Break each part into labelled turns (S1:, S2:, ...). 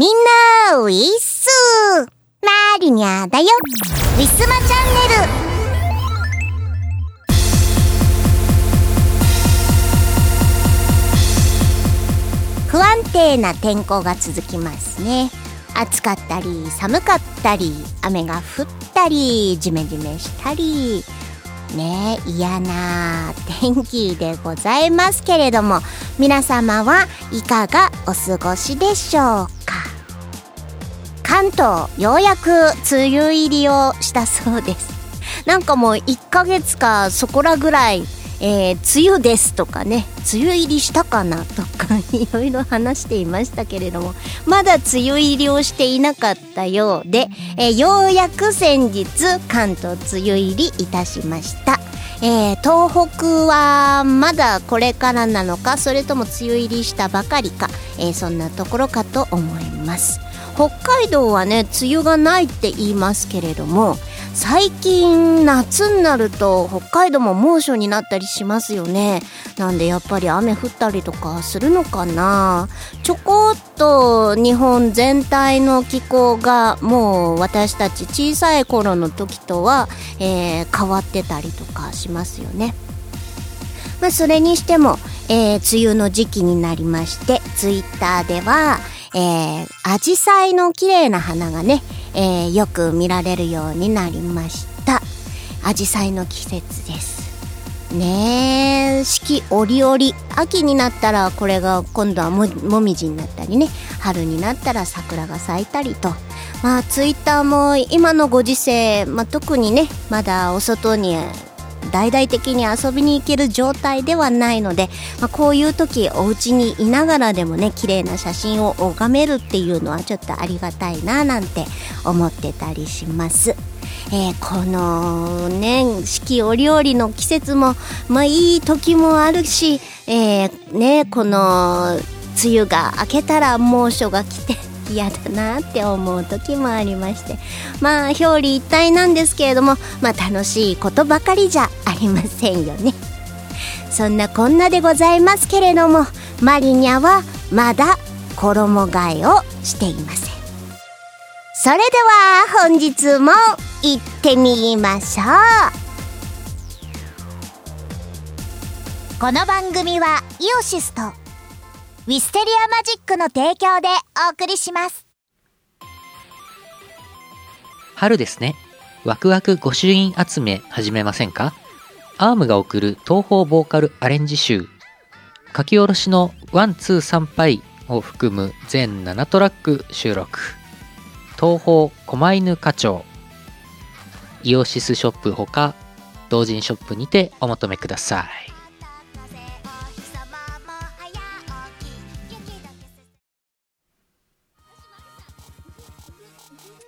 S1: みんな、ウィッスマリニャだよ。ウィスマチャンネル。不安定な天候が続きますね。暑かったり寒かったり雨が降ったりジメジメしたり。ね嫌な天気でございますけれども皆様はいかがお過ごしでしょうか？関東ようやく梅雨入りをしたそうですなんかもう1ヶ月かそこらぐらいえー、梅雨ですとかね梅雨入りしたかなとかいろいろ話していましたけれどもまだ梅雨入りをしていなかったようで、えー、ようやく先日関東梅雨入りいたしました。えー、東北はまだこれからなのかそれとも梅雨入りしたばかりか、えー、そんなところかと思います北海道はね梅雨がないって言いますけれども最近夏になると北海道も猛暑になったりしますよね。なんでやっぱり雨降ったりとかするのかな。ちょこっと日本全体の気候がもう私たち小さい頃の時とは、えー、変わってたりとかしますよね。まあそれにしても、えー、梅雨の時期になりましてツイッターではえー、アジサイの綺麗な花がね、えー、よく見られるようになりました。アジサイの季節です。ねえ四季折々秋になったらこれが今度はももみじになったりね春になったら桜が咲いたりと。まあツイッターも今のご時世、まあ、特にねまだお外に大々的に遊びに行ける状態ではないので、まあ、こういう時お家にいながらでもね綺麗な写真を拝めるっていうのはちょっとありがたいななんて思ってたりします。えー、このね四季折々の季節もまあいい時もあるし、えー、ねこの梅雨が明けたら猛暑が来て嫌だなって思う時もありまして。まあ表裏一体なんですけれどもまあ楽しいことばかりじゃありませんよね。そんなこんなでございますけれどもマリニャはまだ衣替えをしていません。それでは本日も行ってみましょう。この番組はイオシスとウィステリアマジックの提供でお送りします。
S2: 春ですね。ワクワク御朱印集め始めませんか？ ARMが送る東方ボーカルアレンジ集。書き下ろしのワンツー参拝を含む全7トラック収録。東方狛犬課長。イオシスショップほか同人ショップにてお求めください。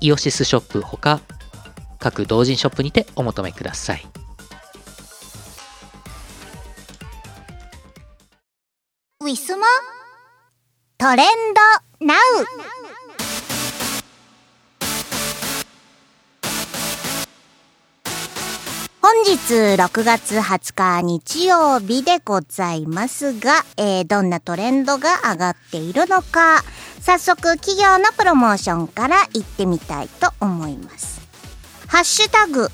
S2: イオシスショップほか各同人ショップにてお求めください。
S1: ウィスマトレンドナウ。本日6月20日日曜日でございますが、えー、どんなトレンドが上がっているのか、早速企業のプロモーションから行ってみたいと思います。ハッシュタグ、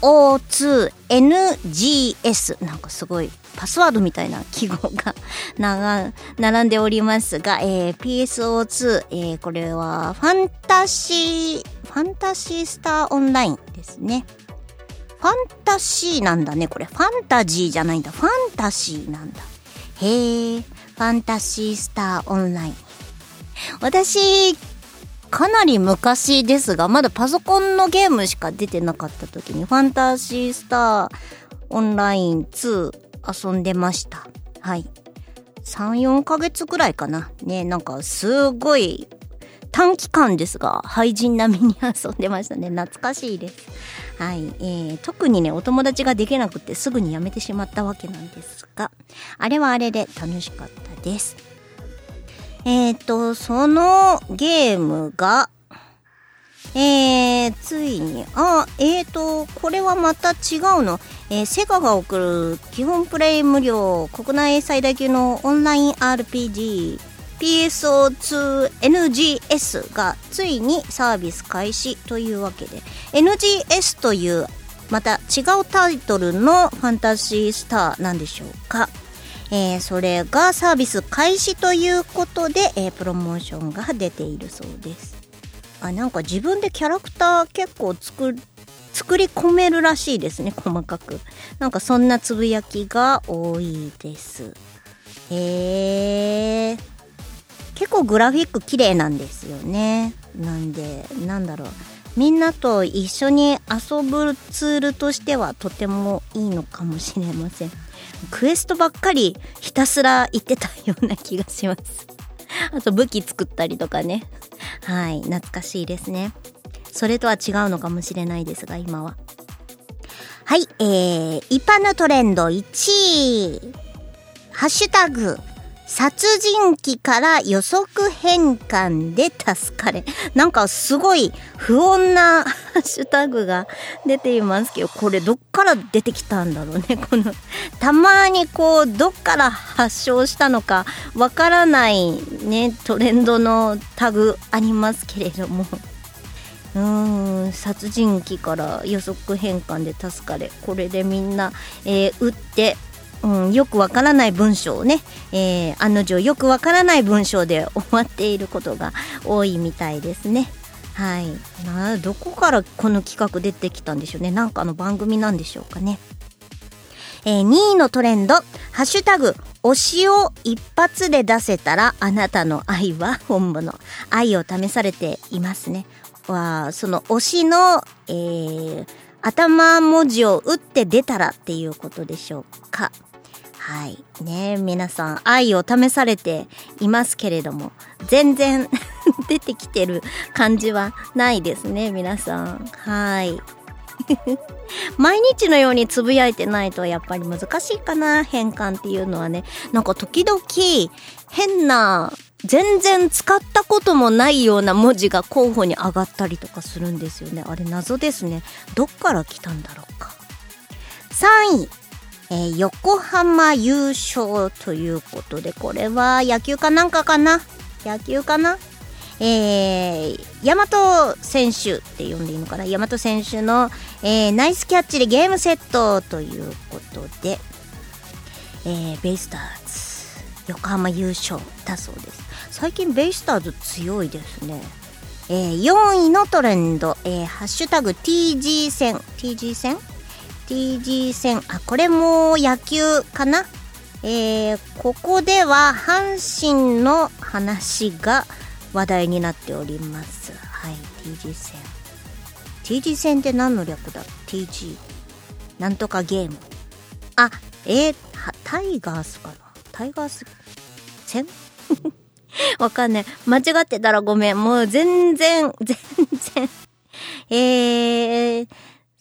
S1: PSO2NGS なんかすごいパスワードみたいな記号が並んでおりますが、えー、PSO2、えー、これはファンタシー、ファンタシースターオンラインですね。ファンタシーなんだね、これ。ファンタジーじゃないんだ。ファンタシーなんだ。へえ、ファンタシースターオンライン。私、かなり昔ですが、まだパソコンのゲームしか出てなかった時に、ファンタシースターオンライン2遊んでました。はい。3、4ヶ月くらいかな。ね、なんかすごい短期間ですが、廃人並みに 遊んでましたね。懐かしいです。はい。えー、特にね、お友達ができなくてすぐにやめてしまったわけなんですが、あれはあれで楽しかったです。えっ、ー、と、そのゲームが、えー、ついに、あ、えーと、これはまた違うの。えー、セガが送る基本プレイ無料国内最大級のオンライン RPG PSO2NGS がついにサービス開始というわけで NGS というまた違うタイトルのファンタジースターなんでしょうか。えー、それがサービス開始ということで、えー、プロモーションが出ているそうです。あなんか自分でキャラクター結構作作り込めるらしいですね細かく。なんかそんなつぶやきが多いです。へえ結構グラフィック綺麗なんですよね。なんでなんだろう。みんなと一緒に遊ぶツールとしてはとてもいいのかもしれません。クエストばっかりひたすら言ってたような気がします。あと武器作ったりとかね。はい懐かしいですね。それとは違うのかもしれないですが今は。はいえー、一般のトレンド1位。ハッシュタグ殺人鬼から予測変換で助かれ。なんかすごい不穏なハ ッシュタグが出ていますけど、これどっから出てきたんだろうね。この、たまにこう、どっから発症したのかわからないね、トレンドのタグありますけれども。うーん殺人鬼から予測変換で助かれこれでみんな、えー、打ってうん、よくわからない文章をね、えー、案の定よくわからない文章で終わっていることが多いみたいですね。はい。などこからこの企画出てきたんでしょうね。なんかの番組なんでしょうかね。えー、2位のトレンド、ハッシュタグ、推しを一発で出せたらあなたの愛は本物。愛を試されていますね。は、その推しの、えー、頭文字を打って出たらっていうことでしょうか。はい。ね皆さん愛を試されていますけれども、全然 出てきてる感じはないですね、皆さん。はい。毎日のようにつぶやいてないとやっぱり難しいかな、変換っていうのはね。なんか時々変な、全然使ったこともないような文字が候補に上がったりとかするんですよね。あれ謎ですね。どっから来たんだろうか。3位。えー、横浜優勝ということで、これは野球かなんかかな？野球かな？えー、大和選手って呼んでいいのかな？大和選手の、えー、ナイスキャッチでゲームセットということで、えー、ベイスターズ。横浜優勝だそうです。最近ベイスターズ強いですね。えー、4位のトレンド、えー、ハッシュタグ TG 戦。TG 戦？TG 戦、あ、これも野球かな？えー、ここでは阪神の話が話題になっております。はい、TG 戦。TG 戦って何の略だ ?TG。なんとかゲーム。あ、えー、タイガースかな？タイガース戦？わかんない。間違ってたらごめん。もう全然、全然えー、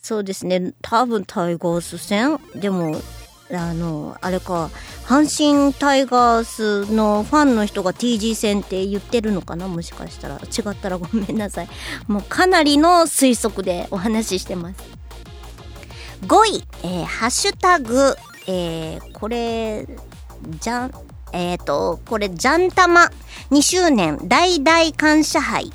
S1: そうですね。多分タイガース戦？でも、あの、あれか、阪神タイガースのファンの人が TG 戦って言ってるのかな？もしかしたら。違ったらごめんなさい。もうかなりの推測でお話ししてます。5位、えー、ハッシュタグ、えー、これ、じゃん、えっ、ー、と、これ、ジャンタマ2周年大大感謝杯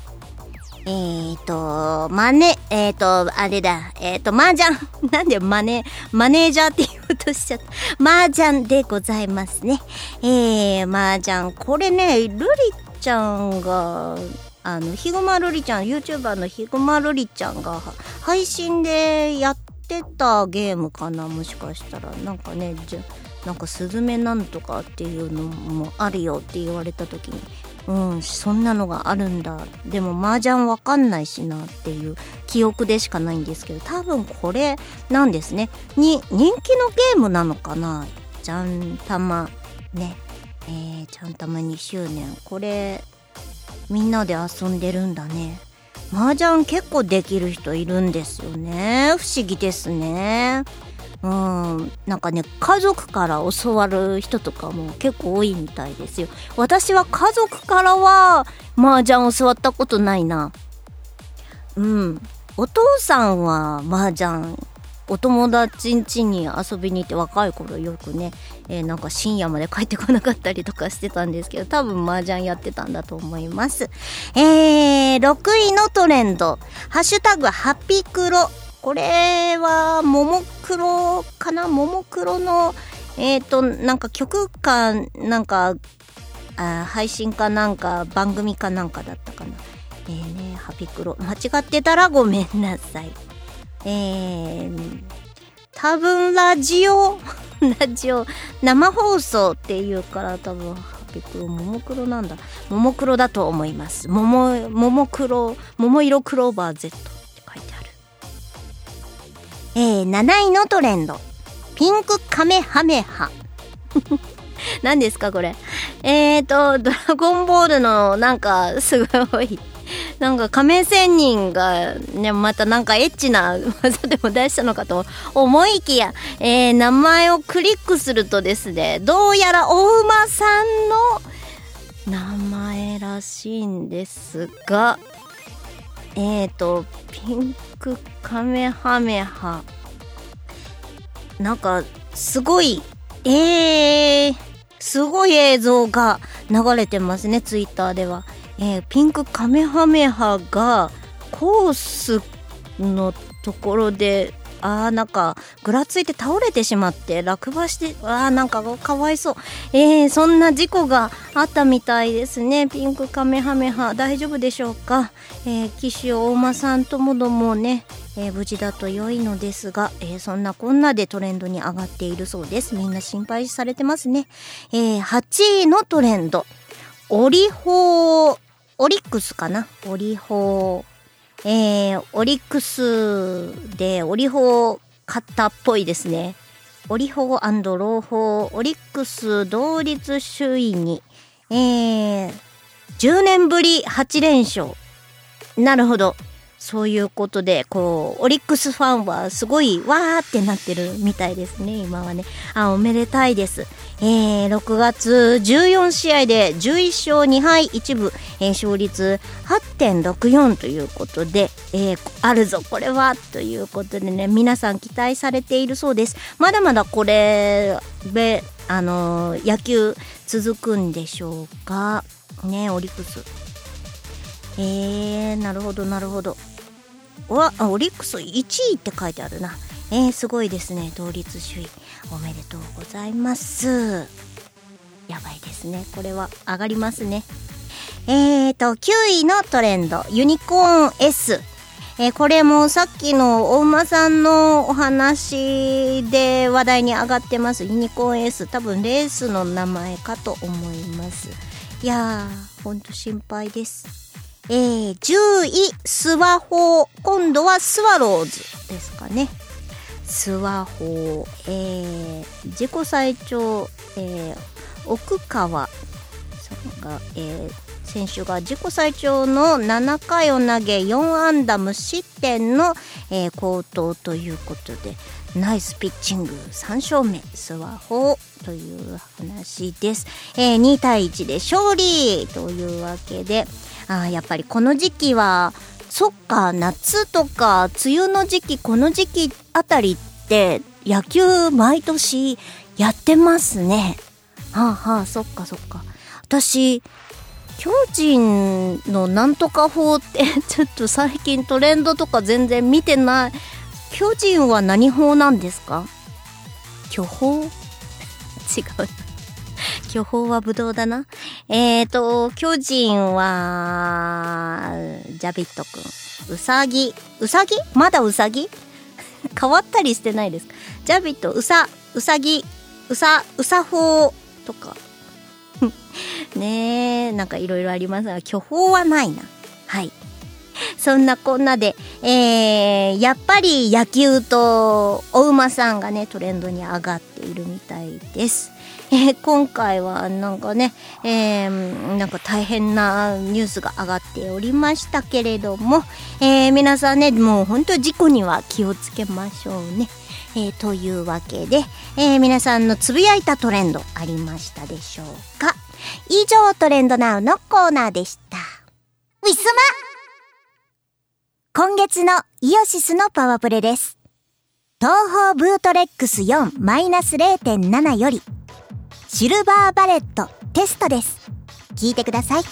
S1: えーと、マネ、えーと、あれだ、えーと、麻雀。なんでマネ、マネージャーって言おうとしちゃった。麻雀でございますね。えー、麻雀。これね、ルリちゃんが、あの、ヒグマルリちゃん、YouTuber のヒグマルリちゃんが配信でやってたゲームかな、もしかしたら。なんかね、じゃ、なんかスズメなんとかっていうのもあるよって言われた時にうんそんなのがあるんだ。でも麻雀わかんないしなっていう記憶でしかないんですけど多分これなんですね。に人気のゲームなのかな？じゃんたまね。えー、ちゃんたま2周年。これみんなで遊んでるんだね。麻雀結構できる人いるんですよね。不思議ですね。うん、なんかね、家族から教わる人とかも結構多いみたいですよ。私は家族からは麻雀教わったことないな。うん。お父さんは麻雀、お友達ん家に遊びに行って若い頃よくね、えー、なんか深夜まで帰ってこなかったりとかしてたんですけど、多分麻雀やってたんだと思います。えー、6位のトレンド、ハッシュタグハピクロこれは、ももクロかな？ももクロの、えっ、ー、と、なんか曲か、なんか、あ配信かなんか、番組かなんかだったかな？えーね、ハピクロ。間違ってたらごめんなさい。えー、多分ラジオ、ラジオ、生放送っていうから多分、ハピクロ、ももクロなんだ。ももクロだと思います。もも、ももクロ、桃色クローバー Z。えー、7位のトレンド。ピンクカメハメハ。何ですかこれ。えーと、ドラゴンボールのなんかすごい、なんか仮面仙人がね、またなんかエッチな技でも出したのかと思いきや、えー、名前をクリックするとですね、どうやらお馬さんの名前らしいんですが、えーと、ピンクカメハメハ。なんか、すごい、えー、すごい映像が流れてますね、ツイッターでは。えー、ピンクカメハメハがコースのところであーなんかぐらついて倒れてしまって落馬してあーなんかかわいそうえー、そんな事故があったみたいですねピンクカメハメハ大丈夫でしょうか、えー、騎手大間さんともどもねえー、無事だと良いのですが、えー、そんなこんなでトレンドに上がっているそうです。みんな心配されてますね。えー、8位のトレンド。オリホー、オリックスかな？オリホー。えー、オリックスでオリホー買ったっぽいですね。オリホーローホー、オリックス同率首位に、えー、10年ぶり8連勝。なるほど。そういうことで、こう、オリックスファンはすごいわーってなってるみたいですね、今はね。あ、おめでたいです。えー、6月14試合で11勝2敗1分、えー、勝率8.64ということで、えー、あるぞ、これは、ということでね、皆さん期待されているそうです。まだまだこれ、で、あのー、野球続くんでしょうか？ね、オリックス。えー、なるほど、なるほど。わオリックス1位って書いてあるな。えー、すごいですね。同率首位。おめでとうございます。やばいですね。これは上がりますね。えーと9位のトレンド。ユニコーン S えー、これもさっきのお馬さんのお話で話題に上がってます。ユニコーン S 多分レースの名前かと思います。いやーほんと心配です。えー、10位、スワホー。今度はスワローズですかね。スワホー。えー、自己最長、えー、奥川さんが、えー、選手が自己最長の7回を投げ4安打無失点の、えー、好投ということでナイスピッチング3勝目スワホーという話です、えー、2対1で勝利というわけであやっぱりこの時期はそっか夏とか梅雨の時期この時期あたりって野球毎年やってますね。はあはあそっかそっか。私巨人のなんとか法ってちょっと最近トレンドとか全然見てない。巨人は何法なんですか？巨峰 違う。巨峰はブドウだな。えーと巨人はジャビットくんうさぎうさぎまだうさぎ変わったりしてないですか？ジャビットうさうさぎうさうさ法とか。ねえなんかいろいろありますが巨峰はないな。はい。そんなこんなで、えー、やっぱり野球とお馬さんがねトレンドに上がっているみたいです。えー、今回はなんかね、えー、なんか大変なニュースが上がっておりましたけれども、えー、皆さんね、もう本当事故には気をつけましょうね。えー、というわけで、えー、皆さんのつぶやいたトレンドありましたでしょうか？以上トレンドナウのコーナーでした。ウィスマ今月のイオシスのパワープレです。東方ブートレッグス4-0.7よりシルバーバレットテストです。聞いてください。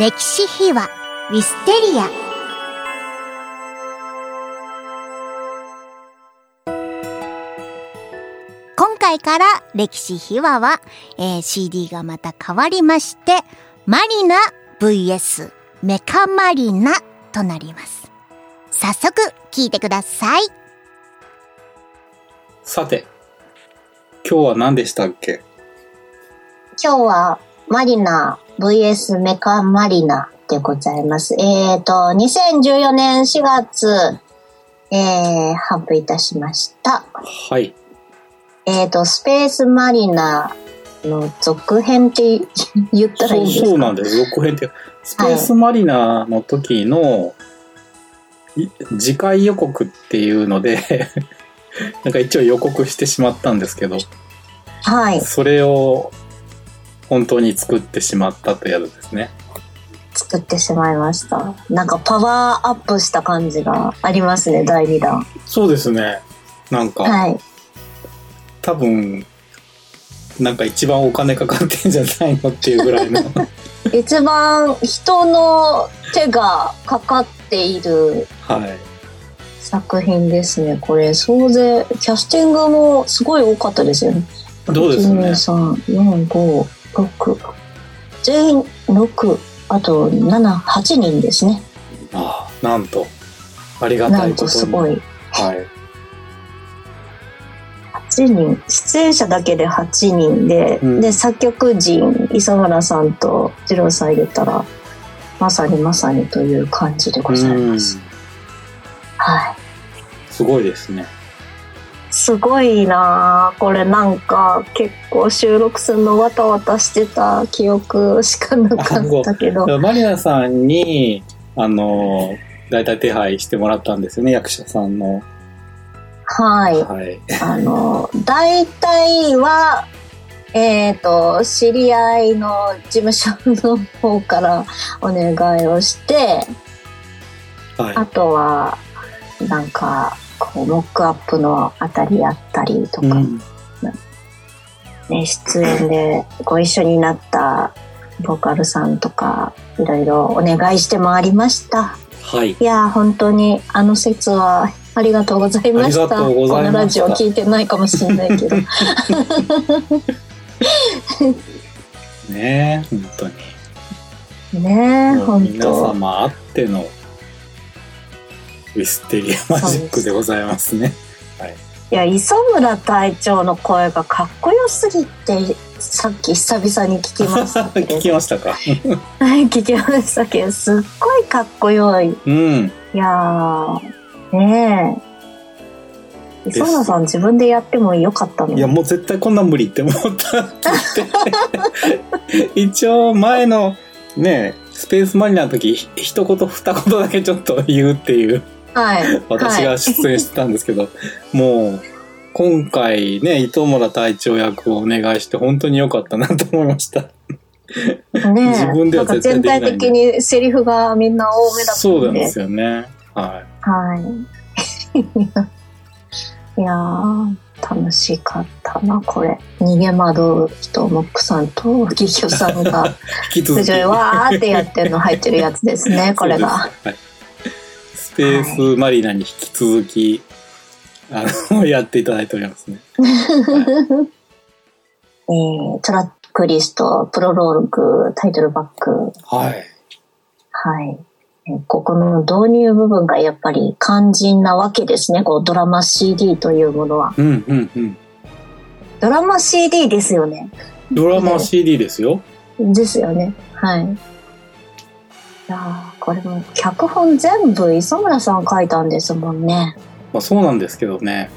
S1: 歴史秘話ウィステリア。今回から歴史秘話は、えー、CD がまた変わりましてマリナ VS メカマリナとなります。早速聞いてください。
S3: さて今日は何でしたっけ？
S4: 今日はマリナ VS メカマリナでございます。えっ、ー、と、2014年4月、えー、発布いたしました。
S3: はい。
S4: えっ、ー、と、スペースマリナの続編って 言ったらいいですか？
S3: そうなんです。続編って。スペースマリナの時の、はい、次回予告っていうので なんか一応予告してしまったんですけど、
S4: はい。
S3: それを本当に作ってしまったというですね。
S4: 作ってしまいました。なんかパワーアップした感じがありますね、第2弾。
S3: そうですね。なんか、
S4: はい、
S3: 多分、なんか一番お金かかってんじゃないのっていうぐらいの
S4: 一番人の手がかかっている。
S3: はい。
S4: 作品ですね。これ、総勢、キャスティングもすごい多かったですよね。
S3: そうですね。
S4: 1、2、3、4、5、6。全員6、あと7、8人ですね。
S3: ああ、なんと。ありがた
S4: ないん
S3: こと
S4: すごい。
S3: はい。
S4: 8人、出演者だけで8人で、
S3: うん
S4: で、作曲人、磯村さんと二郎さん入れたら、まさにまさにという感じでございます。
S3: うん
S4: はい。
S3: すごいですね。
S4: すごいなあこれなんか結構収録するのわたわたしてた記憶しかなかったけど。
S3: マリナさんに、あの、大体手配してもらったんですよね、役者さんの。
S4: はい。
S3: はい。
S4: あの、大体は、えっ、と、知り合いの事務所の方からお願いをして、
S3: はい。
S4: あとは、なんか、こう、モックアップのあたりやったりとか、
S3: うん
S4: ね、出演でご一緒になったボーカルさんとか、いろいろお願いして回りました。
S3: はい。
S4: いやー、本当にあの説はありがとうございました。
S3: した
S4: このラジオ聞いてないかもしれないけど。
S3: ねえ、本当に。
S4: ねえ、本
S3: 皆
S4: 当。
S3: 様あってのウィステリアマジックでございますね。
S4: いや、磯村隊長の声がかっこよすぎて、さっき久々に聞きました
S3: 聞きましたか？
S4: はい、聞きましたけど、すっごいかっこよい。
S3: うん。
S4: いやー、ねえ。磯村さん自分でやってもよかったの？
S3: いや、もう絶対こんなん無理って思ったって言って。一応前のね、スペースマリナの時、一言二言だけちょっと言うっていう、
S4: はい。
S3: 私が出演してたんですけど、もう、今回ね、糸村隊長役をお願いして本当に良かったなと思いました。
S4: はい、ねえ
S3: 自分では絶対
S4: 全体的にセリフがみんな多めだった
S3: そうなん
S4: んで。
S3: ですよね。は
S4: はい。いやー、楽しかったな、これ。逃げ惑う人、モックさんとギキョさんが、
S3: き続き。
S4: わーってやってるの入ってるやつですね、これが。
S3: はい。スペースマリナに引き続き、あの、やっていただいておりますね。
S4: えー、トラックリスト、プロローグ、タイトルバック、
S3: はい。
S4: はい。えーここの導入部分がやっぱり肝心なわけですね、こうドラマ CD というものは。
S3: うんうんうん。
S4: ドラマ CD ですよね。
S3: ドラマ CD ですよ。
S4: ですよね。はい。いやーこれも脚本全部磯村さん書いたんですもんね。
S3: まあそうなんですけどね。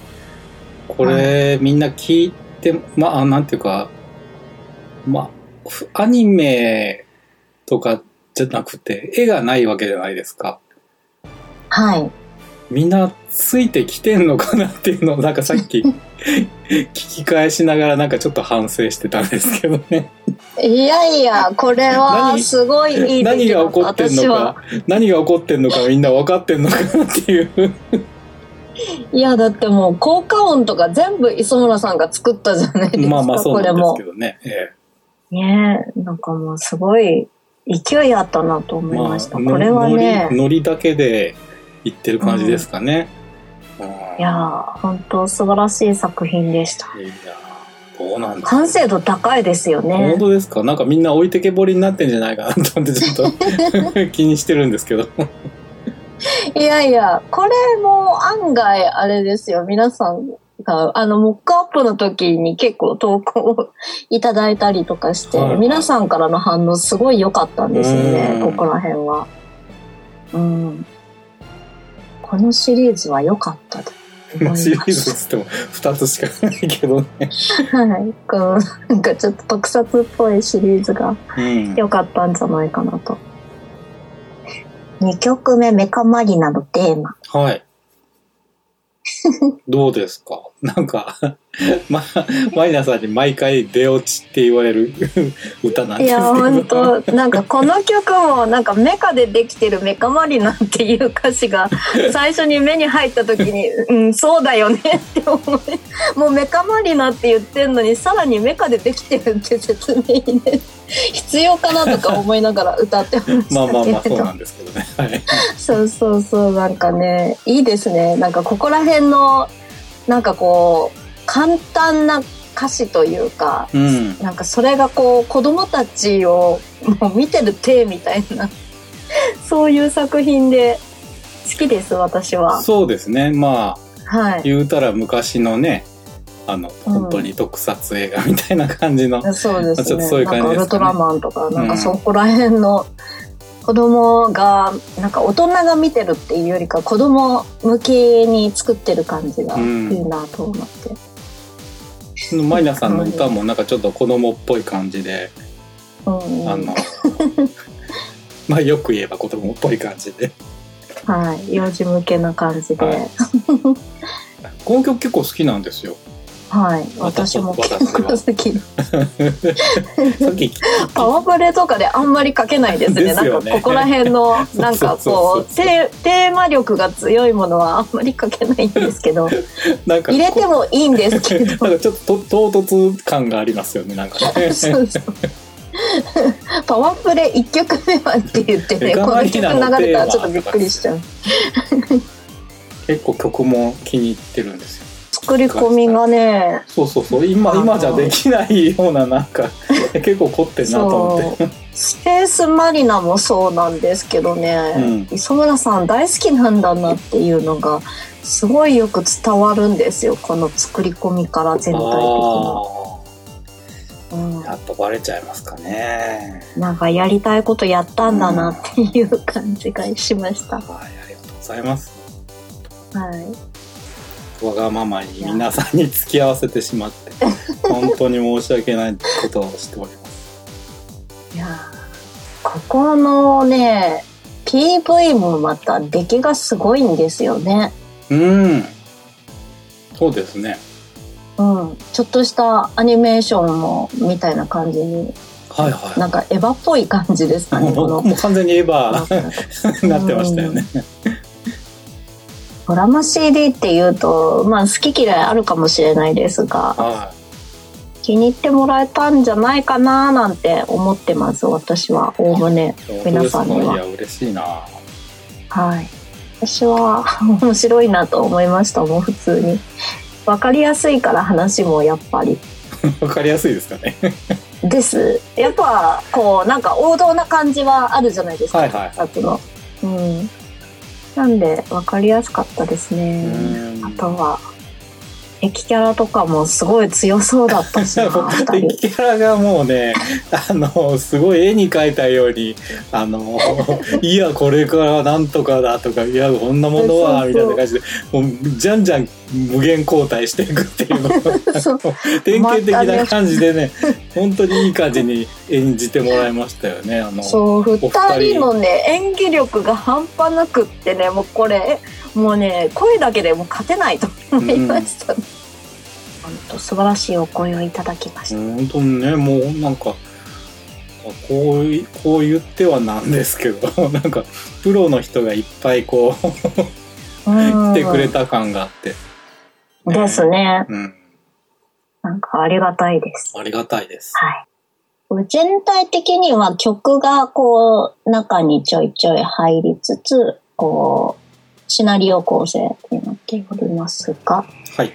S3: これ、みんな聞いて、まあ、なんていうか、まあ、ふアニメとかじゃなくて、絵がないわけじゃないですか。
S4: はい。
S3: みんなついてきてんのかなっていうのをなんかさっき 聞き返しながらなんかちょっと反省してたんですけどね。
S4: いやいや、これは
S3: 何？
S4: すごいいい出
S3: 何が起こってんのか？、何が起こってんのかみんな分かってんのかなっていう。
S4: いや、だってもう効果音とか全部磯村さんが作ったじゃないですか。
S3: まあまあそう
S4: これも
S3: なんですけ。どね。え
S4: ねえ、なんかもうすごい勢いあったなと思いました。これはね
S3: ノ、リだけで言ってる感じですかね。うん
S4: いやー、本当素晴らしい作品でした。
S3: いやどうなんだ
S4: 完成度高いですよね
S3: 本。当ですか？なんかみんな置いてけぼりになってんじゃないかなと思ってちょっと 気にしてるんですけど。
S4: いやいや、これも案外あれですよ。皆さんが、あの、モックアップの時に結構投稿をいただいたりとかして、
S3: はい
S4: 皆さんからの反応すごい良かったんですよね、
S3: うん
S4: ここら辺は。うん。このシリーズは良かったと思いま
S3: シリーズ
S4: し
S3: っつっても2つしかないけどね。
S4: た。はい。この、なんかちょっと特撮っぽいシリーズが
S3: うん。
S4: 良かったんじゃないかなと。2曲目、メカマリナのテーマ。
S3: はい。どうですか？なんか、ま、マイナさんに毎回出落ちって言われる 歌なん
S4: いや、
S3: ですけど。
S4: 本当なんかこの曲も、なんかメカでできてるメカマリナっていう歌詞が最初に目に入った時に、うん、そうだよねって思い、もうメカマリナって言ってんのに、さらにメカでできてるって説明にね、必要かなとか思いながら歌ってましたけれど。
S3: まあまあまあ、そうなんですけどね。はい。
S4: そうそうそう、なんかね、いいですね。なんかここら辺の、なんかこう、簡単な歌詞というか、
S3: うん。
S4: なんかそれがこう子供たちをもう見てる体みたいな そういう作品で好きです私は
S3: そうですね。まあ、
S4: はい
S3: 言うたら昔のね、あの、
S4: うん
S3: 本当に特撮映画みたいな感じの。
S4: そうですね
S3: ちょっとそういう感じですかね
S4: ウルトラマンとかなん
S3: うん
S4: かそこら辺の子供がなんか大人が見てるっていうよりか子供向けに作ってる感じがいいなと思って、
S3: マイナさんの歌もなんかちょっと子供っぽい感じで、
S4: うん。
S3: あの、まあよく言えば子供っぽい感じで。
S4: はい。幼児向けな感じで、
S3: は
S4: はい。い、
S3: この曲結構好きなんですよ。
S4: 私も結構好きパワープレとかであんまり書けないですね。
S3: ですよね。
S4: なんかここら辺の なんか
S3: そう。
S4: こ
S3: そう
S4: テーマ力が強いものはあんまり書けないんですけど。
S3: なんか
S4: 入れてもいいんですけど。
S3: なんかちょっとと唐突感がありますよねなんかね。
S4: そうそう。パワープレ1曲目はって言ってねこの曲流れたらちょっとびっくりしちゃう。
S3: 結構曲も気に入ってるんですよ
S4: 作り込みがね。
S3: そうそうそう。今今じゃできないようななんか 結構凝ってんなと思って。
S4: スペースマリナもそうなんですけどね、
S3: うん。
S4: 磯村さん大好きなんだなっていうのがすごいよく伝わるんですよ。この作り込みから全体的に、うん。
S3: やっぱバレちゃいますかね。
S4: なんかやりたいことやったんだなっていう感じがしました。
S3: はいありがとうございます。
S4: はい。
S3: わがままに皆さんに付き合わせてしまって 本当に申し訳ないことをしております
S4: いやーここのね、PV もまた出来がすごいんですよね。
S3: うんそうですね
S4: うん。ちょっとしたアニメーションもみたいな感じに、
S3: はいはい
S4: なんかエヴァっぽい感じですかね。
S3: もう完全にエヴァな ってましたよね。
S4: ドラマ CD っていうと、まあ好き嫌いあるかもしれないですが、
S3: は
S4: 気に入ってもらえたんじゃないかななんて思ってます、私は、おおむね。
S3: い。
S4: 皆さんにはい
S3: や嬉しいな。
S4: はい。私は面白いなと思いました、もう普通に。わかりやすいから話もやっぱり。
S3: わかりやすいですかね。
S4: です。やっぱ、こう、なんか王道な感じはあるじゃないですか、
S3: はいはい
S4: 特撮の。うん。なんで、わかりやすかったですね。
S3: うん
S4: あとは、敵キャラとかもすごい強そうだったしな、二
S3: 敵
S4: 人。
S3: キャラがもうね、あの、すごい絵に描いたように、あの、いや、これからなんとかだとか、いや、こんなものは、みたいな感じで、もう、じゃんじゃん無限交代していくっていうの
S4: そう
S3: 典型的な感じでね、本当にいい感じに演じてもらいましたよね。あの、
S4: そう、二
S3: お二人
S4: 人のね、演技力が半端なくってね、もうこれ、もうね、声だけでもう勝てないと思いました。本当素晴らしいお声をいただきました。
S3: 本当にねもうなんかこういこう言ってはなんですけど なんかプロの人がいっぱいこう
S4: うん
S3: 来てくれた感があって、
S4: ですね。
S3: うん、
S4: なんかありがたいです。
S3: ありがたいです。
S4: はい。全体的には曲がこう中にちょいちょい入りつつ、こう、シナリオ構成になっておりますが、
S3: はい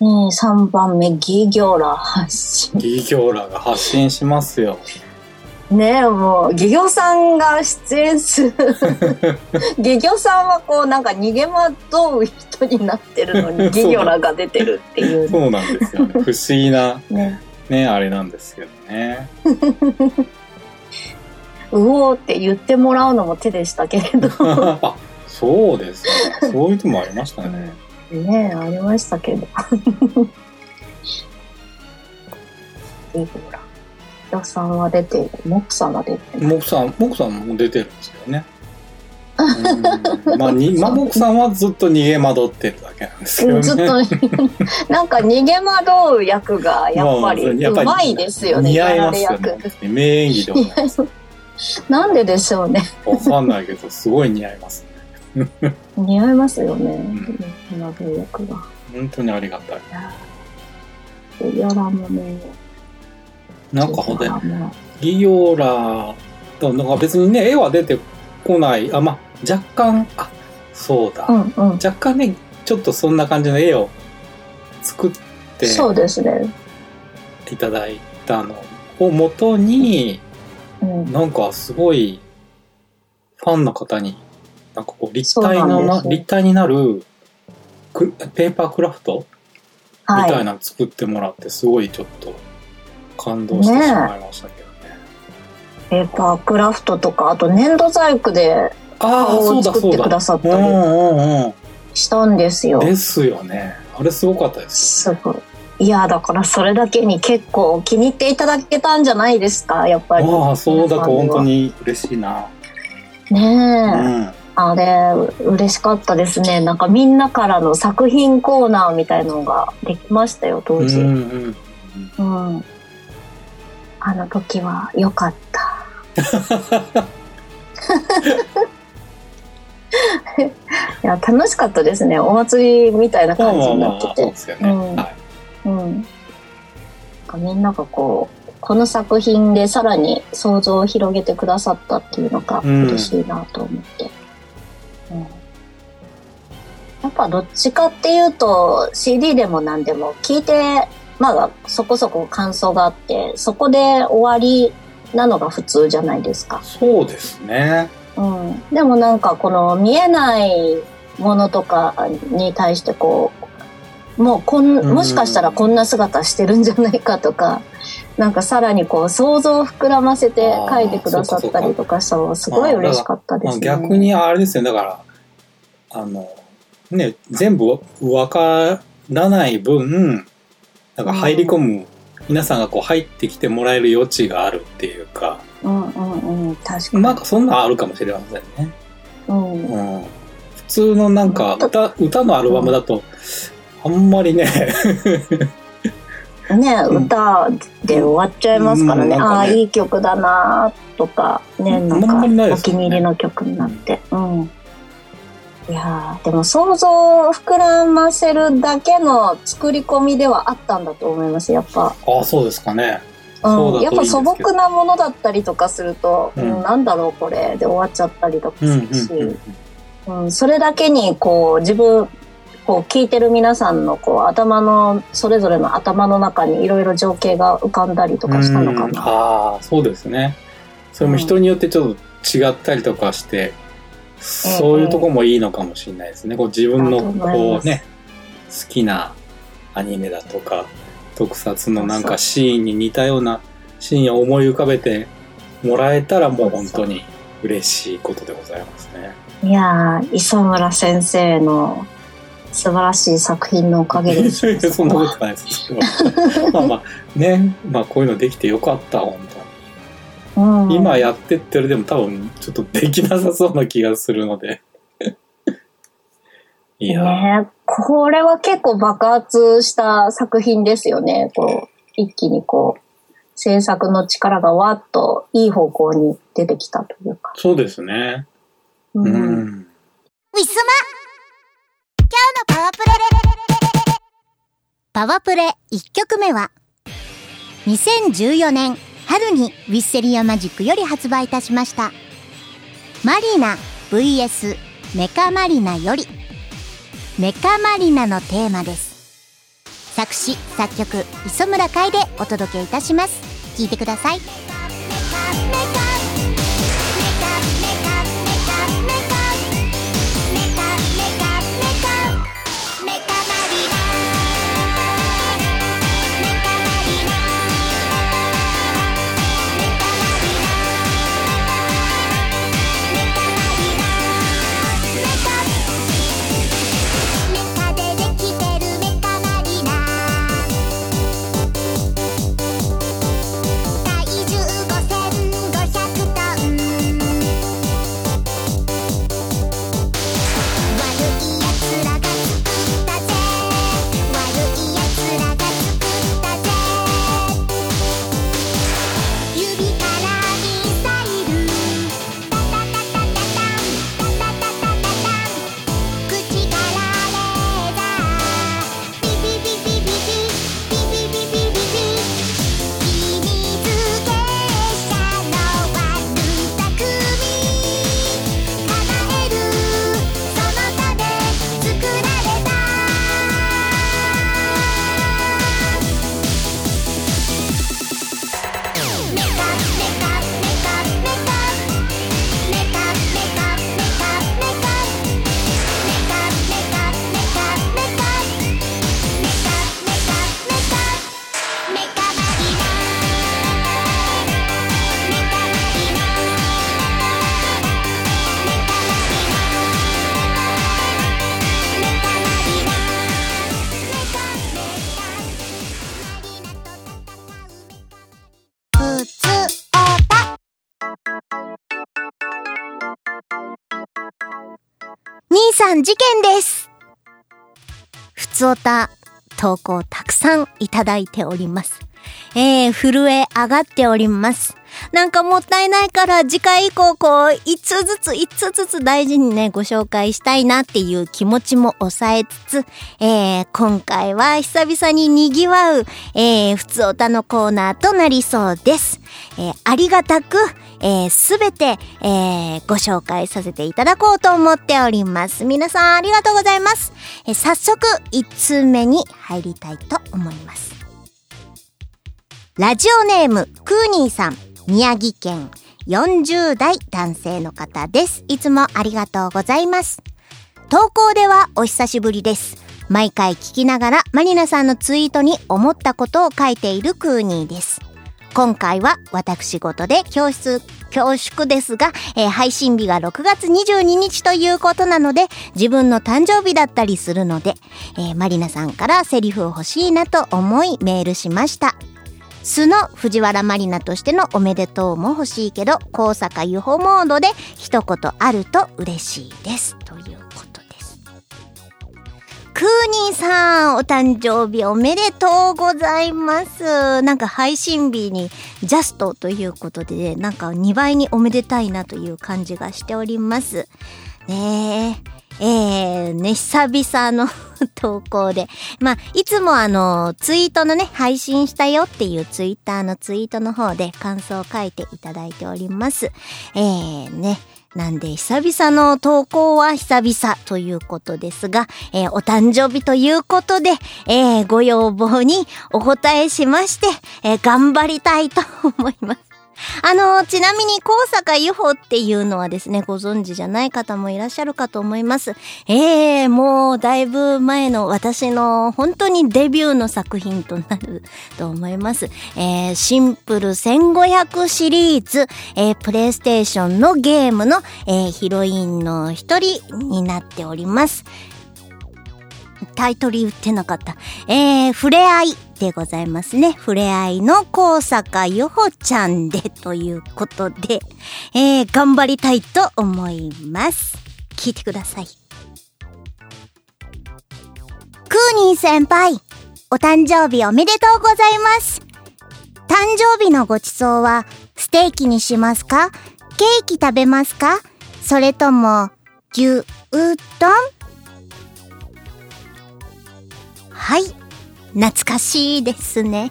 S4: えー、3番目、ギギョラ発信。
S3: ギギョーラが発信しますよ。
S4: ねえ、もう、ギギョさんが出演する。ギギョさんはこう、なんか逃げ惑う人になってるのに、ギギョラが出てるっていう。
S3: そうなんですよね。不思議な
S4: ね、
S3: ねあれなんですけどね。
S4: うおーって言ってもらうのも手でしたけれど。
S3: あそうですね。そういう手もありましたね。
S4: ねえ、ありましたけど。ギギョラ。ギギョさんは出てる。モクさんは出てる。
S3: モクさんモクさんも出てるんですけどね。うんまあ、に、マ モクさんはずっと逃げ惑ってるだけなんですけどね。
S4: ずっと、なんか逃げ惑う役がやっぱりうまいですよね、
S3: 似合いますよね
S4: 役。。
S3: 名演技でございます。
S4: なんででしょうね。
S3: わかんないけど、すごい似合います。
S4: 似合いますよね、
S3: ん
S4: 逃げ惑う役が。
S3: 本当にありがたい。
S4: やらもね。
S3: なんかほんで
S4: や、らも
S3: ギオラと、なんか別にね、絵は出てこない。あ、まあ、若干、あ、そうだ。
S4: うんうん。
S3: 若干ね、ちょっとそんな感じの絵を作って
S4: そうですね。
S3: いただいたのを元に、
S4: うん。
S3: なんかすごいファンの方に、なんかこう立体のな、立体になるクペーパークラフトみたい
S4: は
S3: なの作ってもらって、すごいちょっと感動してしまいましたけどね。
S4: い。ペーパークラフトとか、あと粘土細工で
S3: ああ、
S4: 顔を作ってく
S3: だ
S4: さったり。したんですよ。
S3: ですよね。あれすごかったです。
S4: すごい。いや、だからそれだけに結構気に入っていただけたんじゃないですか、やっぱり。
S3: ああ、そうだと本当
S4: に。
S3: に嬉しいな。
S4: ねえ。
S3: うん。
S4: あれ、嬉しかったですね。なんかみんなからの作品コーナーみたいなのができましたよ、当時。
S3: うん
S4: うん。
S3: うん。
S4: あの時は良かった。いや、楽しかったですね。お祭りみたいな
S3: まあ
S4: 感じにな
S3: まあまあ、
S4: ってて。
S3: そうですよね。
S4: うん
S3: はい。
S4: うん。なんかみんながこう、この作品でさらに想像を広げてくださったっていうのが
S3: うん
S4: 嬉しいなと思って。うんやっぱどっちかっていうと CD でも何でも聞いて、まあそこそこ感想があって、そこで終わりなのが普通じゃないですか。
S3: そうですね。
S4: うん。でもなんかこの見えないものとかに対してこう、もうこん、
S3: うん
S4: もしかしたらこんな姿してるんじゃないかとか、なんかさらにこう想像を膨らませて書いてくださったりとかしたのがすごい嬉しかったで
S3: まあ、
S4: すね。
S3: 逆にあれですよだからあのね全部わからない分なんか入り込む、皆さんがこう入ってきてもらえる余地があるっていうか
S4: うんうんうん、確かに。
S3: なんかそんなんあるかもしれませんね。
S4: うん。
S3: うん、普通のなんか歌歌のアルバムだとあんまりね
S4: ね、
S3: うん
S4: 歌で終わっちゃいますからね。
S3: うん
S4: ああ、いい曲だなとか、ね、なんかお気に入りの曲になって。うん。いやーでも想像を膨らませるだけの作り込みではあったんだと思います。やっぱ。
S3: ああそうですかね。
S4: うん。やっぱ素朴なものだったりとかすると、
S3: う
S4: うんん、なんだろうこれで終わっちゃったりとかするし、
S3: うん
S4: うん、それだけにこう自分こう聞いてる皆さんのこう頭のそれぞれの頭の中にいろいろ情景が浮かんだりとかしたのか
S3: うん
S4: な。
S3: ああそうですね。それも人によってちょっと違ったりとかして、そういうとこもいいのかもしれないですね。こう自分のこうね好きなアニメだとか特撮のなんかシーンに似たようなシーンを思い浮かべてもらえたらもう本当に嬉しいことでございますね。
S4: いやー磯村先生の素晴らしい作品のおかげです。
S3: そんなことないですまあまあねまあこういうのできてよかった本当に。
S4: うん、
S3: 今やってってるでも多分ちょっとできなさそうな気がするので。いやー、
S4: ねこれは結構爆発した作品ですよね。こう一気にこう制作の力がわっといい方向に出てきたというか。
S3: そうですね。
S4: う
S3: うん。
S1: ウィスマパワープレ1曲目は2014年春にウィッセリアマジックより発売いたしました。マリナ VS メカマリナよりメカマリナのテーマです。作詞作曲磯村海でお届けいたします。聴いてください。さん事件ですふつおた投稿たくさんいただいております。えー、震え上がっております。なんかもったいないから次回以降こう、一つずつ一つずつ大事にね、ご紹介したいなっていう気持ちも抑えつつ、えー、今回は久々に賑わう、えー、ふつおたのコーナーとなりそうです。えー、ありがたく、えー、すべて、えー、ご紹介させていただこうと思っております。皆さんありがとうございます。えー、早速、一通目に入りたいと思います。ラジオネーム、クーニーさん、宮城県40代男性の方です。いつもありがとうございます。投稿ではお久しぶりです。毎回聞きながらマリナさんのツイートに思ったことを書いているクーニーです。今回は私事で教室、恐縮ですが、えー配信日が6月22日ということなので、自分の誕生日だったりするので、えーマリナさんからセリフ欲しいなと思いメールしました。素の藤原マリナとしてのおめでとうも欲しいけど、高坂ユホモードで一言あると嬉しいです。という。ーさん、お誕生日おめでとうございます。なんか配信日にジャストということで、なんか2倍におめでたいなという感じがしております。ねえ。えー、ね、久々の投稿で。まあ、いつもあの、ツイートのね、配信したよっていうツイッターのツイートの方で感想を書いていただいております。えー、ね。なんで、久々の投稿は久々ということですが、えーお誕生日ということで、えーご要望にお答えしまして、えー頑張りたいと思います。あの、ちなみに、高坂由穂っていうのはですね、ご存知じゃない方もいらっしゃるかと思います。ええもう、だいぶ前の私の本当にデビューの作品となると思います。えー、シンプル1500シリーズ、えー、プレイステーションのゲームの、えーヒロインの一人になっております。タイトル言ってなかった。えー、触れ合いでございますね。触れ合いの高坂よほちゃんでということで、えー、頑張りたいと思います。聞いてください。クーニー先輩、お誕生日おめでとうございます。誕生日のごちそうは、ステーキにしますか？ケーキ食べますか？それとも、牛丼？はい。懐かしいですね。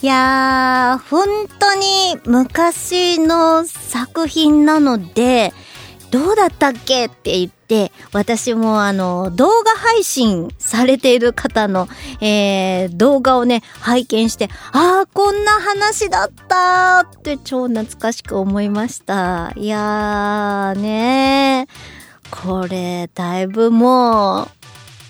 S1: いやー、本当に昔の作品なので、どうだったっけって言って、私もあの、動画配信されている方の、えー、動画をね、拝見して、あー、こんな話だったーって超懐かしく思いました。いやーねーこれ、だいぶもう、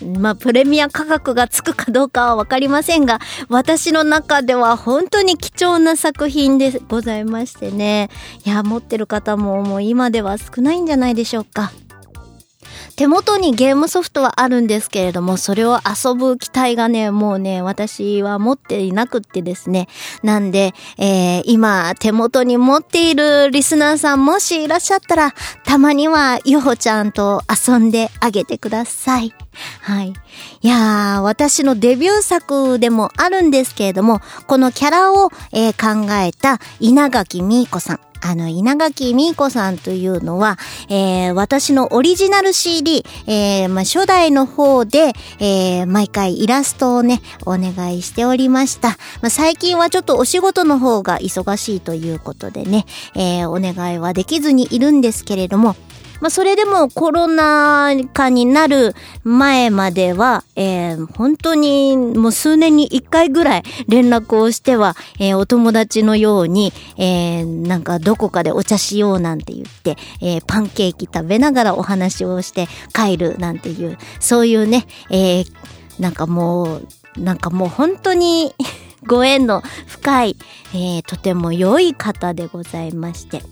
S1: まあ、プレミア価格がつくかどうかはわかりませんが、私の中では本当に貴重な作品でございましてね。いや、持ってる方ももう今では少ないんじゃないでしょうか。手元にゲームソフトはあるんですけれども、それを遊ぶ機体がね、もうね、私は持っていなくってですね。なんで、えー、今、手元に持っているリスナーさんもしいらっしゃったら、たまには、ゆほちゃんと遊んであげてください。はい。いやー、私のデビュー作でもあるんですけれども、このキャラを、えー考えた稲垣美子さん。あの、稲垣美子さんというのは、えー私のオリジナル CD、えーまあ、初代の方で、えー毎回イラストをね、お願いしておりました。まあ、最近はちょっとお仕事の方が忙しいということでね、えーお願いはできずにいるんですけれども、まあ、それでもコロナ禍になる前までは、えー本当にもう数年に一回ぐらい連絡をしては、えーお友達のように、えーなんかどこかでお茶しようなんて言って、えーパンケーキ食べながらお話をして帰るなんていう、そういうね、えーなんかもう、なんかもう本当に ご縁の深い、えーとても良い方でございまして。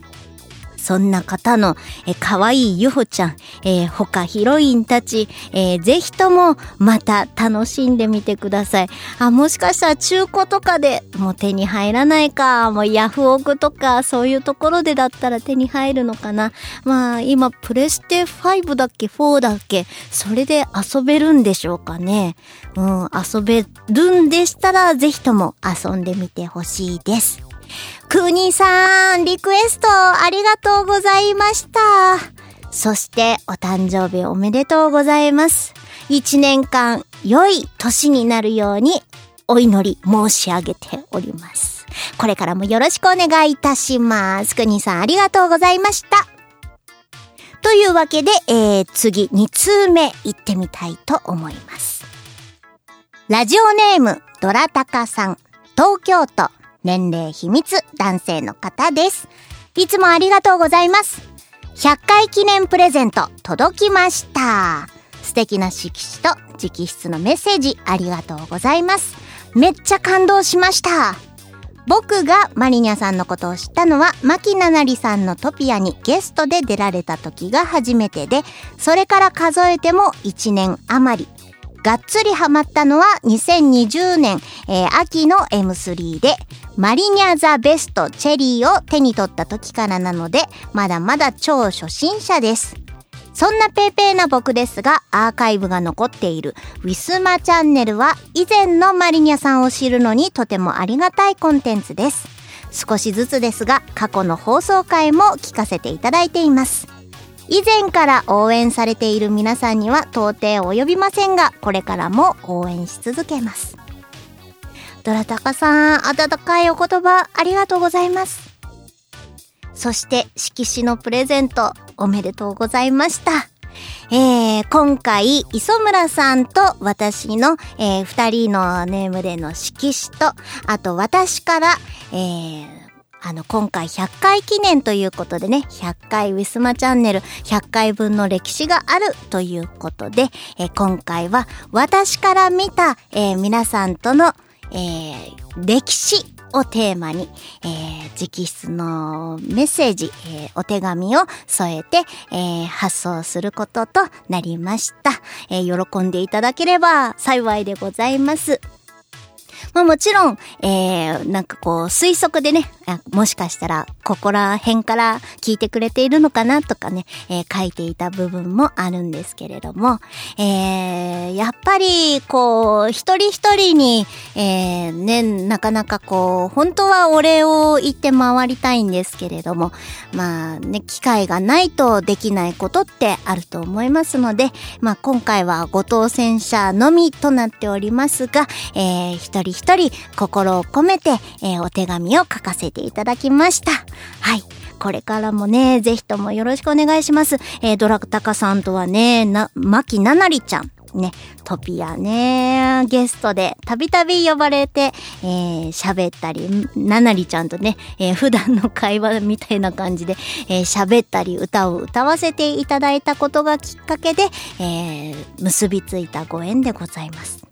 S1: そんな方の、えー、可愛いゆほちゃん、えー、他ヒロインたち、えー、ぜひともまた楽しんでみてください。あ、もしかしたら中古とかでもう手に入らないか、もうヤフオクとかそういうところでだったら手に入るのかな。まあ今プレステ5だっけ ?4 だっけ？それで遊べるんでしょうかね。うん、遊べるんでしたらぜひとも遊んでみてほしいです。クーニーさん、リクエストありがとうございました。そして、お誕生日おめでとうございます。一年間、良い年になるように、お祈り申し上げております。これからもよろしくお願いいたします。クーニーさん、ありがとうございました。というわけで、えー、次、2通目行ってみたいと思います。ラジオネーム、ドラタカさん、東京都、年齢秘密男性の方です。いつもありがとうございます。100回記念プレゼント届きました。素敵な色紙と直筆のメッセージありがとうございます。めっちゃ感動しました。僕がマリニャさんのことを知ったのは、マキナナリさんのトピアにゲストで出られた時が初めてで、それから数えても1年余り。がっつりハマったのは2020年、えー秋の M3 でマリニャザベストチェリーを手に取った時からなのでまだまだ超初心者です。そんなペーペーな僕ですがアーカイブが残っているウィスマチャンネルは以前のマリニャさんを知るのにとてもありがたいコンテンツです。少しずつですが過去の放送回も聞かせていただいています。以前から応援されている皆さんには到底及びませんが、これからも応援し続けます。ドラタカさん、温かいお言葉ありがとうございます。そして、色紙のプレゼント、おめでとうございました。えー、今回、磯村さんと私の、えー、二人のネームでの色紙と、あと私から、えー、あの、今回100回記念ということでね、100回ウィスマチャンネル100回分の歴史があるということで、えー今回は私から見た、えー皆さんとの、えー歴史をテーマに、え直筆のメッセージ、えお手紙を添えて、え発送することとなりました。え喜んでいただければ幸いでございます。まあもちろん、えー、なんかこう推測でね、もしかしたらここら辺から聞いてくれているのかなとかね、えー書いていた部分もあるんですけれども、えー、やっぱりこう一人一人に、えー、ね、なかなかこう本当はお礼を言って回りたいんですけれども、まあね、機会がないとできないことってあると思いますので、まあ今回はご当選者のみとなっておりますが、えー、一人一人心を込めて、えーお手紙を書かせていただきました。はい。これからもね、ぜひともよろしくお願いします。えー、ドラクタカさんとはね、な、マキナナリちゃん。ね、トピアね、ゲストでたびたび呼ばれて、えー喋ったり、ナナリちゃんとね、えー普段の会話みたいな感じで、えー喋ったり、歌を歌わせていただいたことがきっかけで、えー結びついたご縁でございます。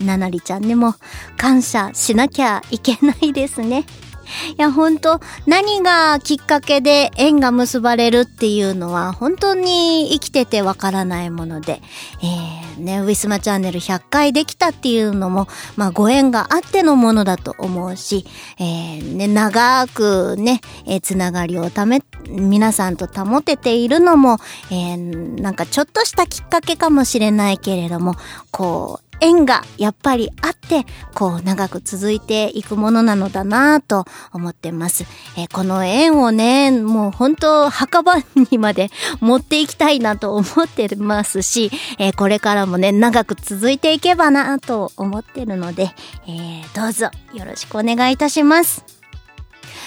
S1: ななりちゃんにも感謝しなきゃいけないですね。いや、本当何がきっかけで縁が結ばれるっていうのは、本当に生きててわからないもので、えー、ね、ウィスマチャンネル100回できたっていうのも、まあ、ご縁があってのものだと思うし、えー、ね、長くね、えーつながりをため、皆さんと保てているのも、えー、なんかちょっとしたきっかけかもしれないけれども、こう、縁がやっぱりあって、こう長く続いていくものなのだなと思ってます。えーこの縁をね、もう本当墓場にまで持っていきたいなと思ってますし、えーこれからもね、長く続いていけばなと思ってるので、えーどうぞよろしくお願いいたします。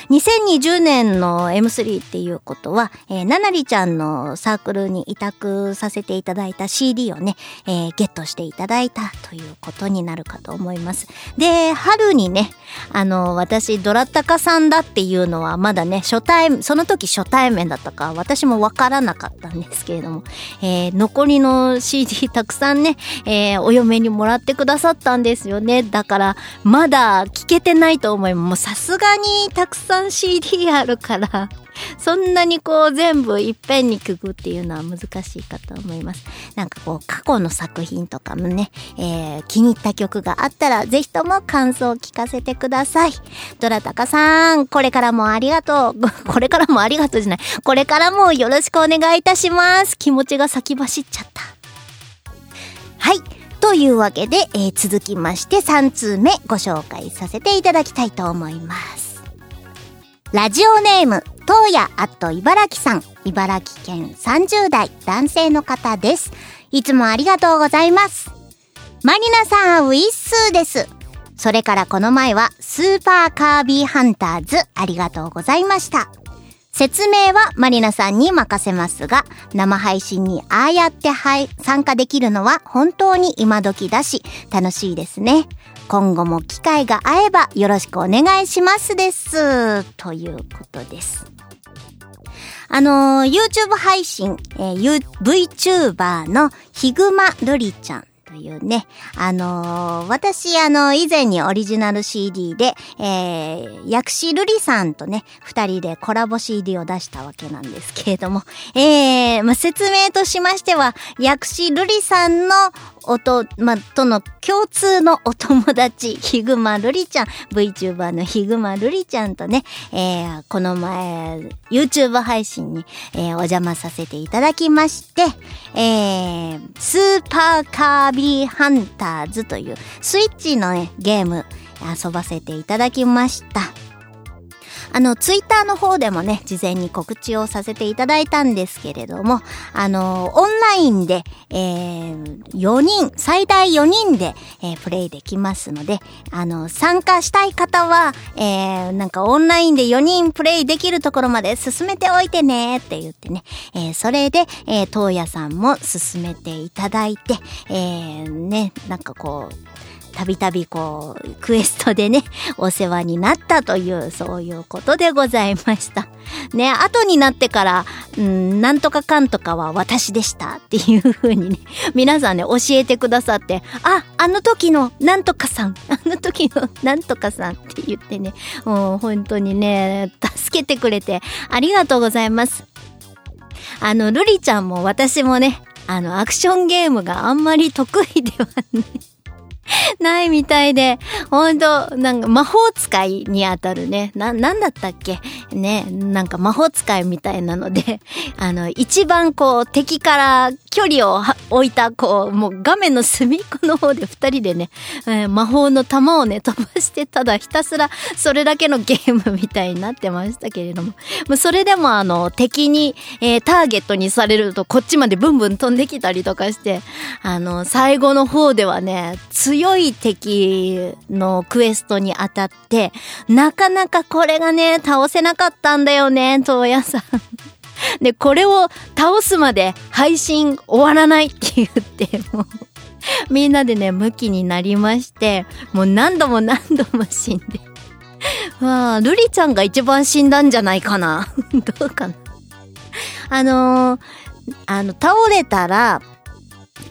S1: 2020年の M3 っていうことは、えー、ななりちゃんのサークルに委託させていただいた CD をね、えーゲットしていただいたということになるかと思います。で、春にね、あの、私、ドラタカさんだっていうのはまだね、初対、その時初対面だったか、私もわからなかったんですけれども、えー残りの CD たくさんね、えーお嫁にもらってくださったんですよね。だから、まだ聞けてないと思います。もうさすがにたくさん CD あるから、そんなにこう全部いっぺんにくぐっていうのは難しいかと思います。なんかこう過去の作品とかもね、えー気に入った曲があったらぜひとも感想を聞かせてください。ドラタカさん、これからもありがとう。これからもありがとうじゃない。これからもよろしくお願いいたします。気持ちが先走っちゃった。はい。というわけで、えー続きまして3通目ご紹介させていただきたいと思います。ラジオネーム、東野アット茨城さん、茨城県30代男性の方です。いつもありがとうございます。マリナさん、ウィッスーです。それからこの前は、スーパーカービィハンターズ、ありがとうございました。説明はマリナさんに任せますが、生配信にああやって参加できるのは本当に今時だし、楽しいですね。今後も機会が合えばよろしくお願いしますです。ということです。あのー YouTube 配信、えー、VTuber のヒグマルリちゃんというね、あのー私、あの以前にオリジナル CD で、えー、薬師瑠璃さんとね、二人でコラボ CD を出したわけなんですけれども、えー、まあ、説明としましては、薬師瑠璃さんの音、ま、との共通のお友達、ヒグマルリちゃん、VTuber のヒグマルリちゃんとね、えー、この前、YouTube 配信に、えーお邪魔させていただきまして、えー、スーパーカービィハンターズというスイッチのね、ゲーム遊ばせていただきました。あの、ツイッターの方でもね、事前に告知をさせていただいたんですけれども、あの、オンラインで、えー、4人、最大4人で、えープレイできますので、あの、参加したい方は、えー、なんかオンラインで4人プレイできるところまで進めておいてねって言ってね、えー、それで、えー、東野さんも進めていただいて、えー、ね、なんかこう、たびたびこう、クエストでね、お世話になったという、そういうことでございました。ね、後になってから、うん、なんとかかんとかは私でしたっていう風にね、皆さんね、教えてくださって、あ、あの時のなんとかさん、あの時のなんとかさんって言ってね、もう本当にね、助けてくれてありがとうございます。あの、ルリちゃんも私もね、あの、アクションゲームがあんまり得意ではね、ないみたいで、ほんと、なんか魔法使いにあたるね、な、なんだったっけ？ね、なんか魔法使いみたいなので、あの、一番こう敵から距離を置いた、こう、もう画面の隅っこの方で二人でね、えー魔法の玉をね、飛ばして、ただひたすらそれだけのゲームみたいになってましたけれども、もうそれでもあの、敵に、えーターゲットにされるとこっちまでブンブン飛んできたりとかして、あの、最後の方ではね、強強い敵のクエストに当たって、なかなかこれがね、倒せなかったんだよね、東野さん。で、これを倒すまで配信終わらないって言って、もう、みんなでね、向きになりまして、もう何度も何度も死んで。わあ、ルリちゃんが一番死んだんじゃないかな。どうかな。あのーあの、倒れたら、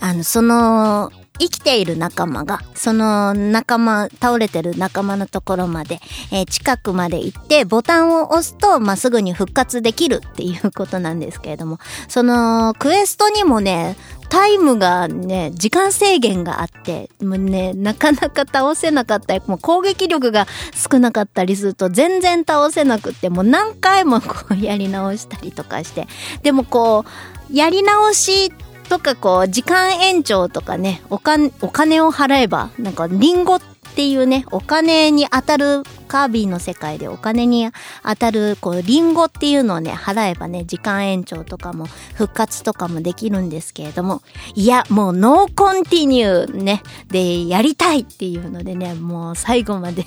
S1: あの、その、生きている仲間が、その仲間、倒れてる仲間のところまで、えー近くまで行って、ボタンを押すと、まあ、すぐに復活できるっていうことなんですけれども、その、クエストにもね、タイムがね、時間制限があって、もうね、なかなか倒せなかったり、もう攻撃力が少なかったりすると全然倒せなくって、もう何回もこうやり直したりとかして、でもこう、やり直しってとかこう、時間延長とかね、お金、お金を払えば、なんかリンゴっていうね、お金に当たる、カービィの世界でお金に当たる、こう、リンゴっていうのをね、払えばね、時間延長とかも、復活とかもできるんですけれども、いや、もうノーコンティニューね、で、やりたいっていうのでね、もう最後まで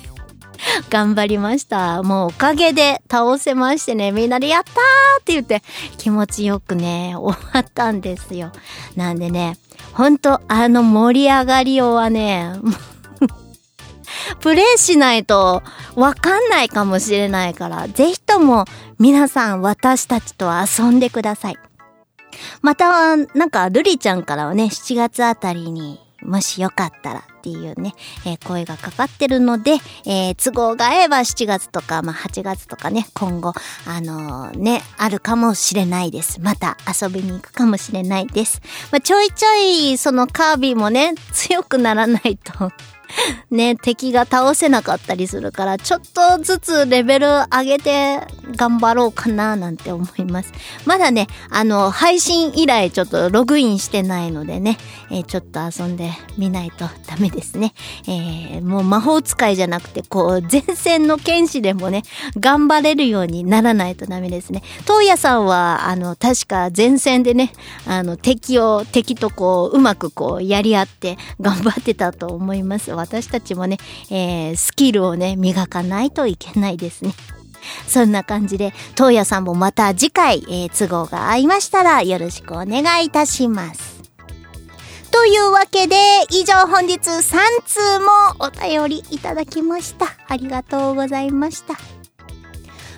S1: 頑張りました。もうおかげで倒せましてね、みんなでやったーって言って気持ちよくね、終わったんですよ。なんでね、ほんとあの盛り上がりようはね、プレイしないとわかんないかもしれないから、ぜひとも皆さん私たちと遊んでください。また、なんか、ルリちゃんからはね、7月あたりにもしよかったらっていうね、えー声がかかってるので、えー都合が合えば7月とか、まあ、8月とかね、今後、あのーね、あるかもしれないです。また遊びに行くかもしれないです。まあ、ちょいちょい、そのカービィもね、強くならないと、ね、敵が倒せなかったりするから、ちょっとずつレベル上げて頑張ろうかななんて思います。まだね、あの、配信以来ちょっとログインしてないのでね、えーちょっと遊んでみないとダメですね。えーもう魔法使いじゃなくて、こう、前線の剣士でもね、頑張れるようにならないとダメですね。東野さんは、あの、確か前線でね、あの、敵を、敵とこう、うまくこう、やり合って頑張ってたと思います。私たちもね、えースキルをね、磨かないといけないですね。そんな感じで、東野さんもまた次回、えー都合が合いましたらよろしくお願いいたします。というわけで、以上本日3通もお便りいただきました。ありがとうございました。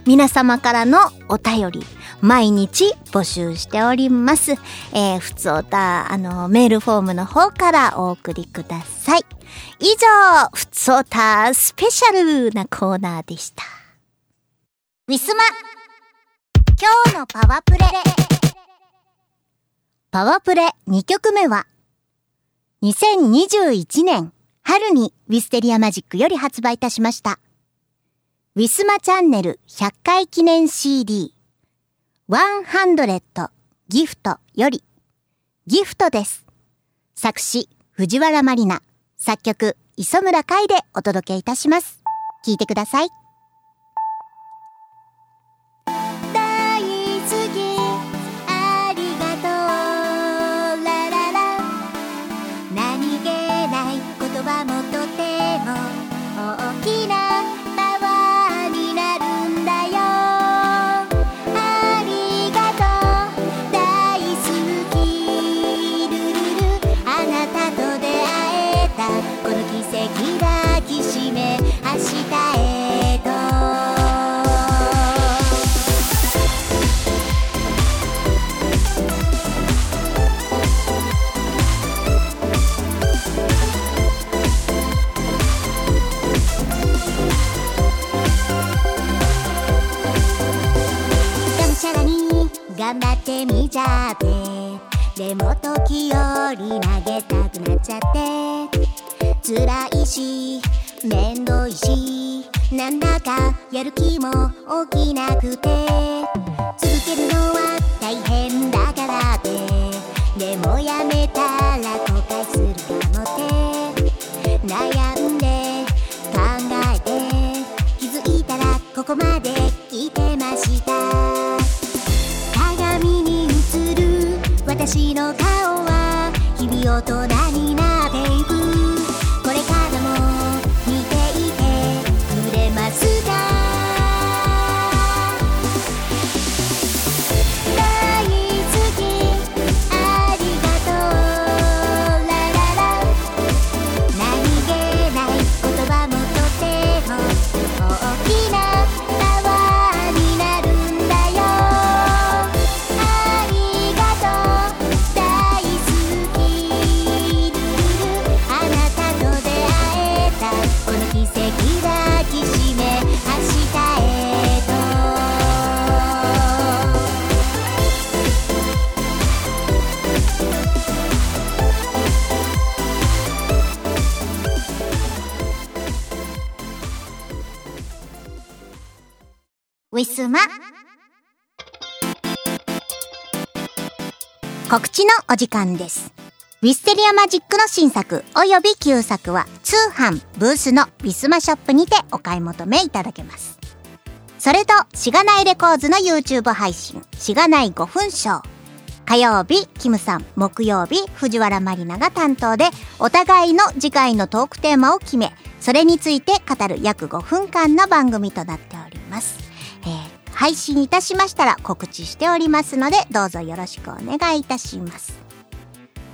S1: 皆様からのお便り、毎日募集しております。えー、ふつおた、あの、メールフォームの方からお送りください。以上、ふつおたスペシャルなコーナーでした。ウィスマ今日のパワープレパワープレ2曲目は、2021年春にウィステリアマジックより発売いたしました。ウィスマチャンネル100回記念 CD 100ギフトよりギフトです。作詞藤原まりな、作曲磯村海でお届けいたします。聞いてください。
S5: 頑張ってみちゃって。でも時折投げたくなっちゃって。辛いし面倒いしなんだかやる気も起きなくて。続けるのは大変だからって。でもやめたら後悔するかもって。私の顔は日々大人
S1: 告知のお時間です。ウィステリアマジックの新作及び旧作は通販ブースのウィスマショップにてお買い求めいただけます。それと、しがないレコーズの YouTube 配信、しがない5分ショー。火曜日、キムさん、木曜日、藤原まりなが担当で、お互いの次回のトークテーマを決め、それについて語る約5分間の番組となっております。配信いたしましたら告知しておりますので、どうぞよろしくお願いいたします。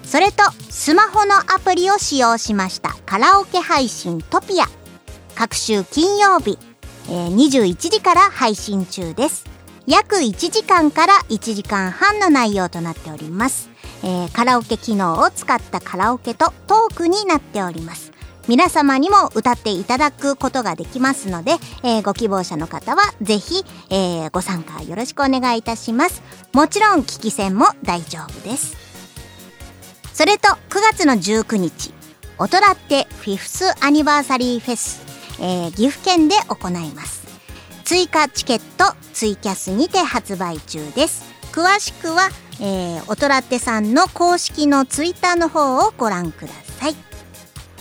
S1: それと、スマホのアプリを使用しましたカラオケ配信トピア。各週金曜日、えー21時から配信中です。約1時間から1時間半の内容となっております。えーカラオケ機能を使ったカラオケとトークになっております皆様にも歌っていただくことができますので、えーご希望者の方はぜひ、えーご参加よろしくお願いいたします。もちろん聞き戦も大丈夫です。それと9月の19日オトラってフィフスアニバーサリーフェス、えー岐阜県で行います。追加チケットツイキャスにて発売中です。詳しくは、えー、オトラってさんの公式のツイッターの方をご覧ください。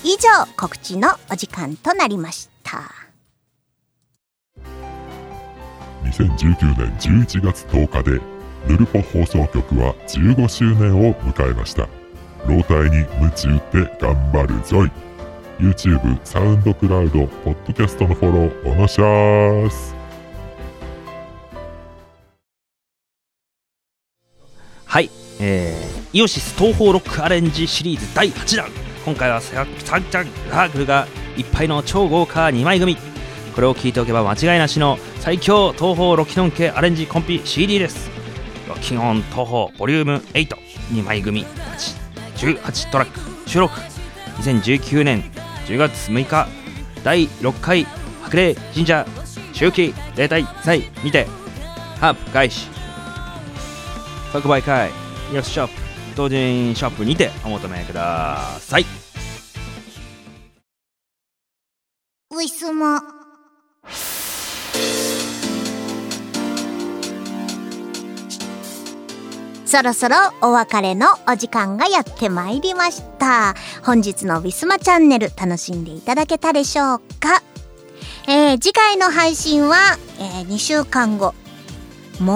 S1: 以上告知のお時間となりました。
S6: 2019年11月10日でヌルポ放送局は15周年を迎えました。老体に夢中って頑張るぞい。YouTube、サウンドクラウド、ポッドキャストのフォローおのしゃーす。
S7: はい、えー、イオシス東方ロックアレンジシリーズ第8弾今回はサンチャンラークルがいっぱいの超豪華2枚組。これを聞いておけば間違いなしの最強東方ロキノン系アレンジコンピ CD です。ロキノン東方ボリューム82枚組18トラック収録。2019年10月6日第6回白麗神社秋季例大祭にてハープ開始即売会。イオシスショップ当人ショップにてお求めください。
S1: ウィスマそろそろお別れのお時間がやってまいりました。本日のウィスマチャンネル楽しんでいただけたでしょうか？えー次回の配信は、え2週間後。もう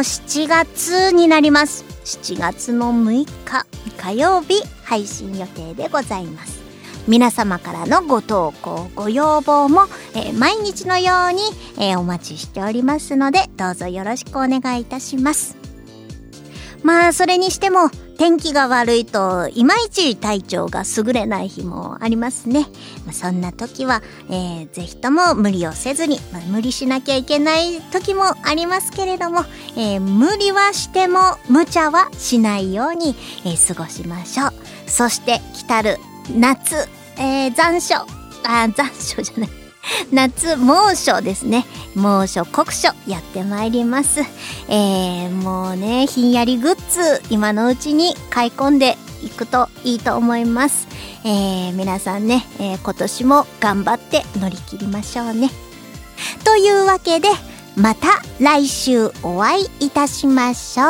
S1: 7月になります。7月の6日火曜日配信予定でございます。皆様からのご投稿ご要望も、えー毎日のように、えーお待ちしておりますのでどうぞよろしくお願いいたします。まあそれにしても天気が悪いといまいち体調が優れない日もありますね、まあ、そんな時は、えーぜひとも無理をせずに、まあ、無理しなきゃいけない時もありますけれども、えー無理はしても無茶はしないように、えー過ごしましょう。そして来たる夏、えー残暑。あ残暑じゃない。夏猛暑ですね。猛暑酷暑やってまいります。えー、もうねひんやりグッズ今のうちに買い込んでいくといいと思います。えー、皆さんね、えー今年も頑張って乗り切りましょうね。というわけでまた来週お会いいたしましょう。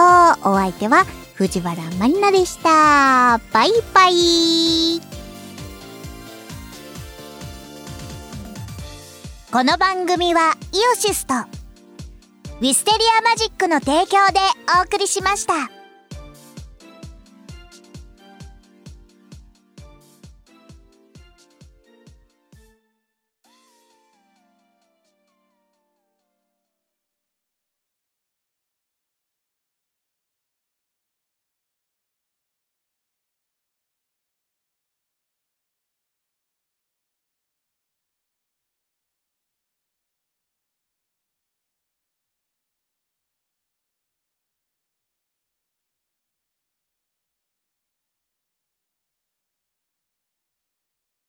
S1: お相手は藤原まりなでした。バイバイ。この番組はイオシスとウィステリアマジックの提供でお送りしました。